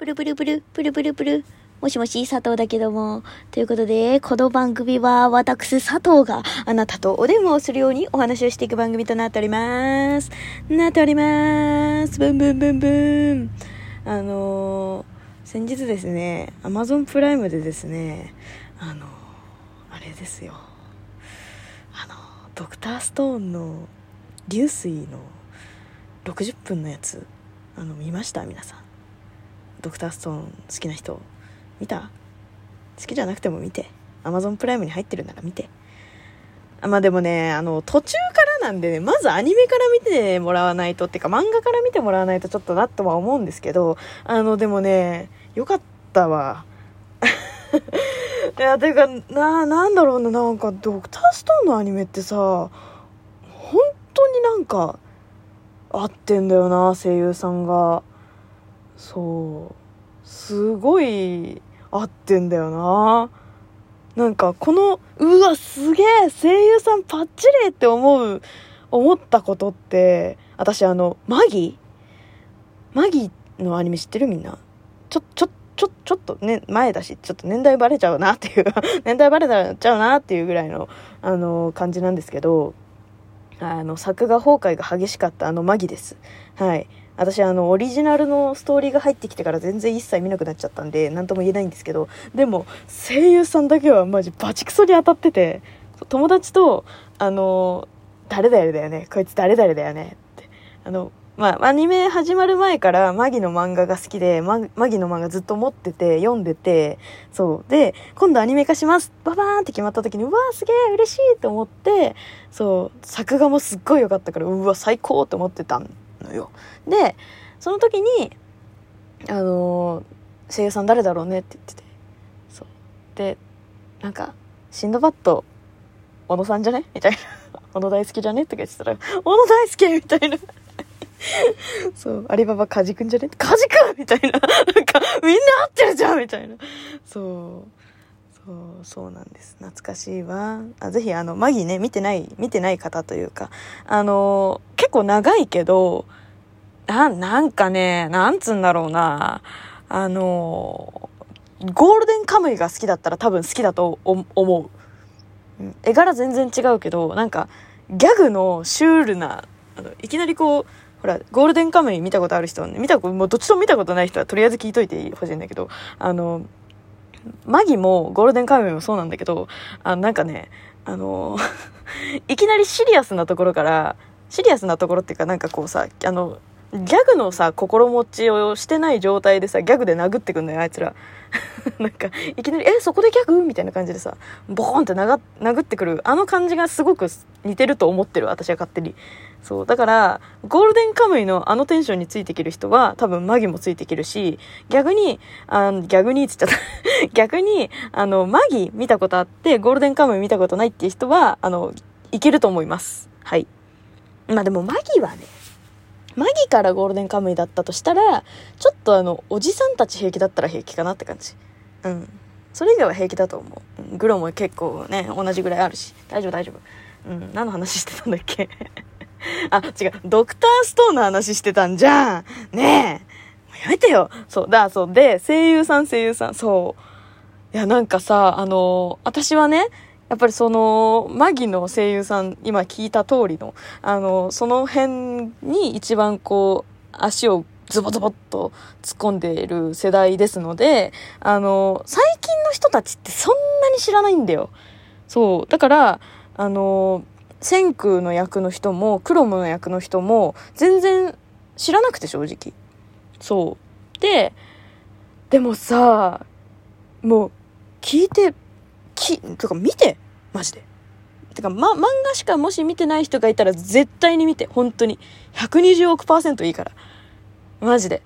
プルプルプル、プルプルプル。もしもし、佐藤だけども。ということで、この番組は私、佐藤があなたとお電話をするようにお話をしていく番組となっております。なっております。ブンブンブンブン。あのー、先日ですね、アマゾンプライムでですね、あのー、あれですよ。あのー、ドクターストーンの流水の60分のやつ、あの、見ました？皆さん。ドクターストーン好きな人見た？好きじゃなくても見て。Amazon プライムに入ってるなら見て。あまあでもねあの途中からなんでねまずアニメから見てもらわないとっていうか漫画から見てもらわないとちょっとなとは思うんですけどあのでもねよかったわ。いやていうかななんだろうななんかドクターストーンのアニメってさ本当になんか合ってんだよな声優さんが。そう。すごい合ってんだよな。なんかこのうわすげえ声優さんパッチリって思う思ったことって私あのマギ？マギのアニメ知ってるみんな？ちょちょちょちょっとね前だしちょっと年代バレちゃうなっていう 年代バレちゃうなっていうぐらいのあの感じなんですけどあの作画崩壊が激しかったあのマギです。はい。私あのオリジナルのストーリーが入ってきてから全然一切見なくなっちゃったんで何とも言えないんですけどでも声優さんだけはマジバチクソに当たってて友達とあの誰々だよねこいつ誰々だよねってあのまあ、アニメ始まる前からマギの漫画が好きで、マギの漫画ずっと持ってて、読んでて、そう。で、今度アニメ化しますババーンって決まった時に、うわーすげえ嬉しいと思って、そう、作画もすっごい良かったから、うわ、最高って思ってたのよ。で、その時に、あのー、声優さん誰だろうねって言ってて。そう。で、なんか、シンドバッド、小野さんじゃね？みたいな。小野大好きじゃね？とか言ってたら、小野大好きみたいな。そう、アリババカジくんじゃねカジくんみたいな。なんか、みんな合ってるじゃんみたいな。そう。そう、そうなんです。懐かしいわ。あ、ぜひ、あの、マギね、見てない、見てない方というか、あの、結構長いけど、な、なんかね、なんつうんだろうな。あの、ゴールデンカムイが好きだったら多分好きだと思う。絵柄全然違うけど、なんか、ギャグのシュールな、あのいきなりこう、ほら、ゴールデンカムイ見たことある人、見たこ、もうどっちも見たことない人はとりあえず聞いといてほしいんだけど、あの、マギもゴールデンカムイもそうなんだけど、あ、なんかね、あの、いきなりシリアスなところから、シリアスなところっていうかなんかこうさ、あの、ギャグのさ、心持ちをしてない状態でさ、ギャグで殴ってくんのよ、あいつら。なんか、いきなり、え、そこでギャグ？みたいな感じでさ、ボーンって殴ってくる。あの感じがすごく似てると思ってる、私は勝手に。そう。だから、ゴールデンカムイのあのテンションについていける人は、多分マギもついていけるし、逆に、あ逆に、つっちゃった。逆に、あの、マギ見たことあって、ゴールデンカムイ見たことないっていう人は、あの、いけると思います。はい。まあでもマギはね、マギからゴールデンカムイだったとしたら、ちょっとあの、おじさんたち平気だったら平気かなって感じ。うん。それ以外は平気だと思う。グロも結構ね、同じぐらいあるし。大丈夫大丈夫。うん。何の話してたんだっけ？あ、違う。ドクターストーンの話してたんじゃん。ねえ。やめてよ。そう。だ、そう。で、声優さん声優さん。そう。いや、なんかさ、あの私はね、やっぱりその、マギの声優さん、今聞いた通りの、あの、その辺に一番こう、足をズボズボっと突っ込んでいる世代ですので、あの、最近の人たちってそんなに知らないんだよ。そう。だから、あの、千空の役の人も、クロムの役の人も、全然知らなくて正直。そう。で、でもさ、もう、聞いてき、とか見て、マジで。てか、ま、漫画しかもし見てない人がいたら絶対に見て、本当に。120億パーセントいいから。マジで。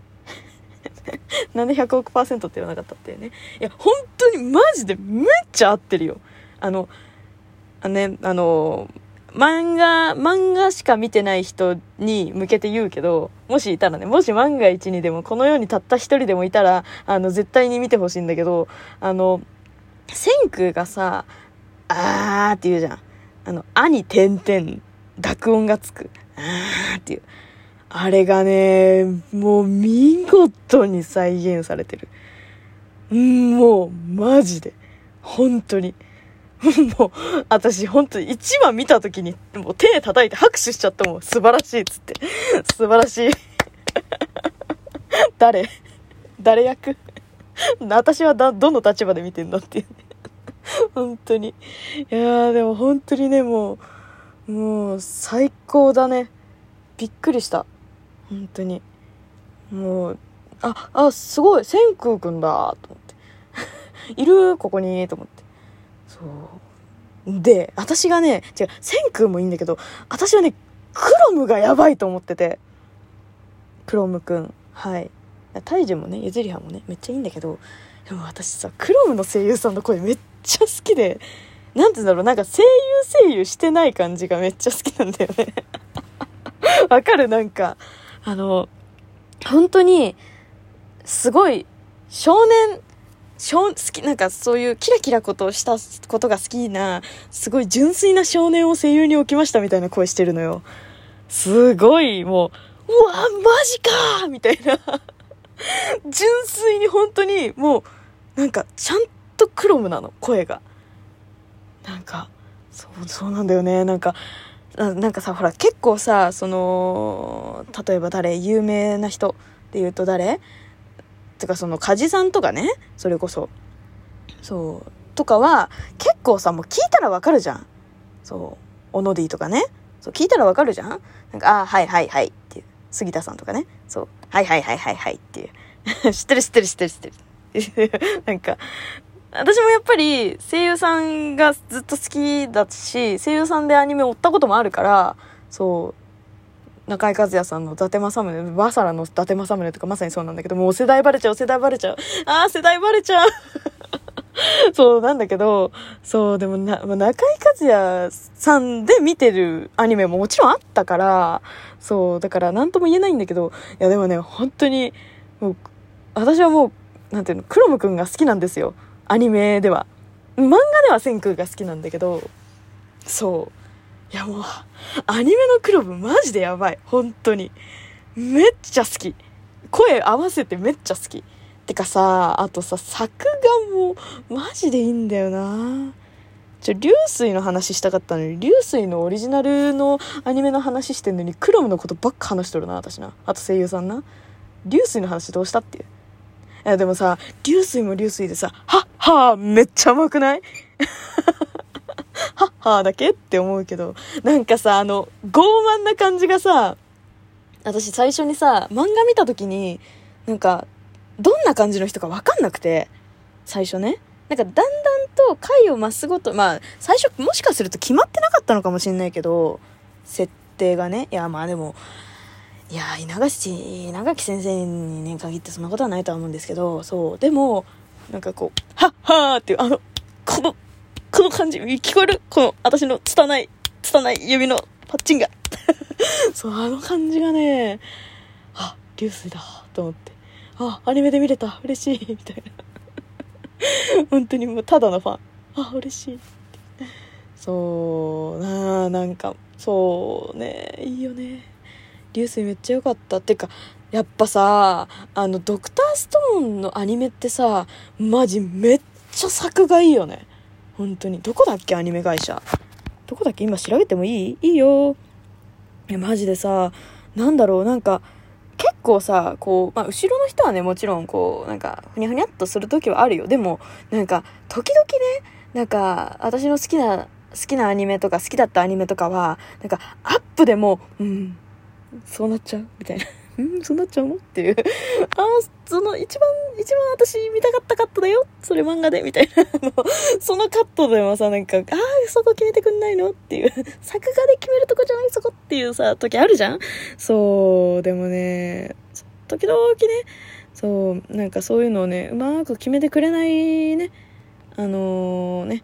なんで100億パーセントって言わなかったっていうね。いや、本当にマジでめっちゃ合ってるよ。あの、あのね、あの、漫画、漫画しか見てない人に向けて言うけど、もしいたらね、もし万が一にでもこの世にたった一人でもいたら、あの、絶対に見てほしいんだけど、あの、千空がさ、あーって言うじゃん。あの、あに点々、濁音がつく。あーっていう。あれがね、もう見事に再現されてる。んもう、マジで。本当に。もう、私本当に1話見た時に、もう手叩いて拍手しちゃったもん。素晴らしいっつって。素晴らしい。誰？誰役？私はだ、どの立場で見てんだっていう、ね本当に。いや、でも本当にね、もう、もう、最高だね。びっくりした。本当に。もう、あ、あ、すごい、千空くんだ、と思って。いる？ここに、と思って。そう。で、私がね、違う、千空もいいんだけど、私はね、クロムがやばいと思ってて。クロムくん。はい。タイジュもね、ゆずりはもね、めっちゃいいんだけど、でも私さ、クロムの声優さんの声めっちゃ好きで、なんて言うんだろう、なんか声優声優してない感じがめっちゃ好きなんだよね。わかる？なんか、あの、本当に、すごい、少年、少、好き、なんかそういうキラキラことをしたことが好きな、すごい純粋な少年を声優に置きましたみたいな声してるのよ。すごい、もう、うわ、マジかみたいな。純粋に本当にもうなんかちゃんとクロムなの声が。なんかそうそうなんだよね。なんかなんかさほら結構さその例えば誰有名な人で言うと誰？てかその梶さんとかね？それこそ。そう。とかは結構さもう聞いたらわかるじゃん。そう。オノディとかね？そう聞いたらわかるじゃん？なんかああはいはいはいっていう。杉田さんとかねそうはいはいはいはいはいっていう。知ってる知ってる知ってる知ってる。なんか、私もやっぱり声優さんがずっと好きだし、声優さんでアニメ追ったこともあるから、そう、中井和也さんの伊達政宗、バサラの伊達政宗とかまさにそうなんだけど、もう世代バレちゃう、世代バレちゃう。ああ、世代バレちゃう。そうなんだけど、そう、でもな、中井和也さんで見てるアニメももちろんあったから、そう、だから何とも言えないんだけど、いやでもね、本当に、もう、私はもう、なんていうの、クロムくんが好きなんですよ。アニメでは。漫画では千空が好きなんだけど、そう。いやもう、アニメのクロムマジでやばい。本当に。めっちゃ好き。声合わせてめっちゃ好き。てかさ、あとさ、作画もマジでいいんだよなちょ、流水の話したかったのに、流水のオリジナルのアニメの話してんのに、クロムのことばっか話しとるな、私な。あと声優さんな。流水の話どうしたっていう。いや、でもさ、流水も流水でさ、はっはーめっちゃうまくない？はっはーだけって思うけど、なんかさ、あの、傲慢な感じがさ、私最初にさ、漫画見た時に、なんか、どんな感じの人かわかんなくて、最初ね。なんかだんだんと回を増すごと、まあ、最初もしかすると決まってなかったのかもしれないけど、設定がね。いや、まあでも、いや、稲垣、稲垣先生にね、限ってそんなことはないとは思うんですけど、そう。でも、なんかこう、はっはーっていう、あの、この、この感じ、聞こえる？この、私の拙い、拙い指のパッチンが。そう、あの感じがね、あ、流水だ、と思って。あ、アニメで見れた、嬉しい、みたいな。本当にもうただのファン。あ、嬉しい。そうなあ、なんか、そうね、いいよね。流水めっちゃ良かった。ってか、やっぱさ、あの、ドクターストーンのアニメってさ、マジめっちゃ作がいいよね。本当に。どこだっけアニメ会社。どこだっけ今調べてもいい？いいよ。え、マジでさ、なんだろう、なんか、結構さ、こう、まあ、後ろの人はね、もちろん、こう、なんか、ふにゃふにゃっとする時はあるよ。でも、なんか、時々ね、なんか、私の好きな、好きなアニメとか、好きだったアニメとかは、なんか、アップでも、うん、そうなっちゃうみたいな。うんそうなっちゃうの？っていう。ああ、その一番、一番私見たかったカットだよそれ漫画でみたいな。そのカットでもさ、なんか、ああ、そこ決めてくんないの？っていう。作画で決めるとこじゃない？そこっていうさ、時あるじゃん？そう、でもね、時々ね、そう、なんかそういうのをね、うまく決めてくれないね、あのー、ね、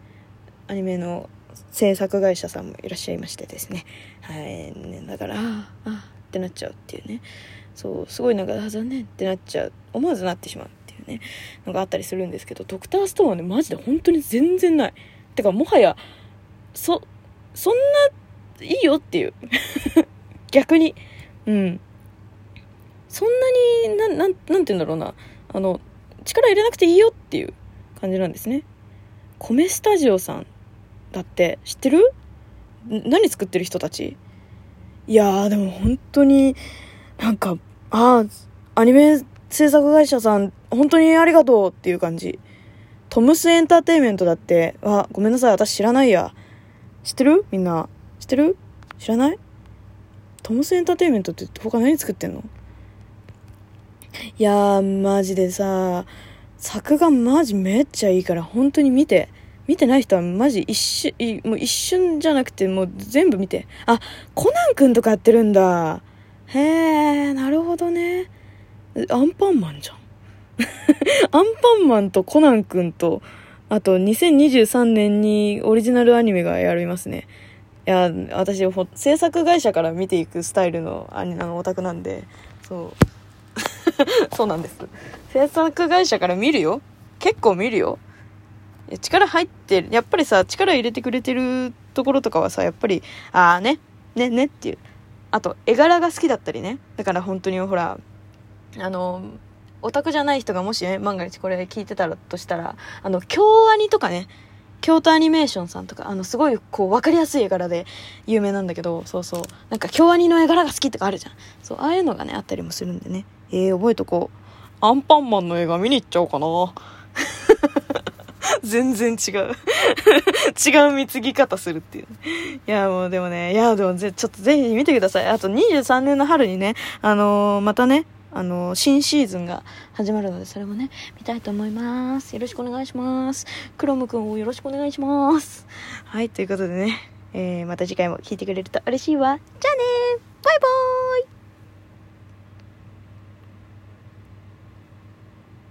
アニメの制作会社さんもいらっしゃいましてですね。はい、ね、だから、ああ、ってなっちゃうっていうね。そうすごいなんか残念ってなっちゃう思わずなってしまうっていうねのがあったりするんですけどドクターストーンはねマジで本当に全然ないてかもはやそそんないいよっていう。逆に。うん。そんなに、な、なん、なんて言うんだろうな。あの、力入れなくていいよっていう感じなんですね。米スタジオさんだって知ってる？何作ってる人たち？いやーでも本当になんかああアニメ制作会社さん本当にありがとうっていう感じ。トムスエンターテインメントだって。あごめんなさい私知らないや。知ってる？みんな。ってる？知らない？トムスエンターテインメントって他何作ってんの？いやーマジでさ作画マジめっちゃいいから本当に見て見てない人はマジ一瞬、もう一瞬じゃなくてもう全部見て。あ、コナン君とかやってるんだ。へえ、なるほどね。アンパンマンじゃん。アンパンマンとコナン君と、あと2023年にオリジナルアニメがやりますね。いや、私、制作会社から見ていくスタイルのあのオタクなんで、そう。そうなんです。制作会社から見るよ？結構見るよ。力入ってる。やっぱりさ、力入れてくれてるところとかはさ、やっぱり、ああね、ね、ねっていう。あと、絵柄が好きだったりね。だから本当にほら、あの、オタクじゃない人がもしね、万が一これ聞いてたらとしたら、あの、京アニとかね、京都アニメーションさんとか、あの、すごい、こう、わかりやすい絵柄で有名なんだけど、そうそう。なんか、京アニの絵柄が好きとかあるじゃん。そう、ああいうのがね、あったりもするんでね。えー、覚えとこう。アンパンマンの映画見に行っちゃおうかな。全然違う 違う貢ぎ方するっていう。いや、もうでもね、いや、でもぜ、ちょっとぜひ見てください。あと23年の春にね、あのー、またね、あの、新シーズンが始まるので、それもね、見たいと思います。よろしくお願いします。クロムくんをよろしくお願いします。はい、ということでね、えー、また次回も聞いてくれると嬉しいわ。じゃあねバイバーイ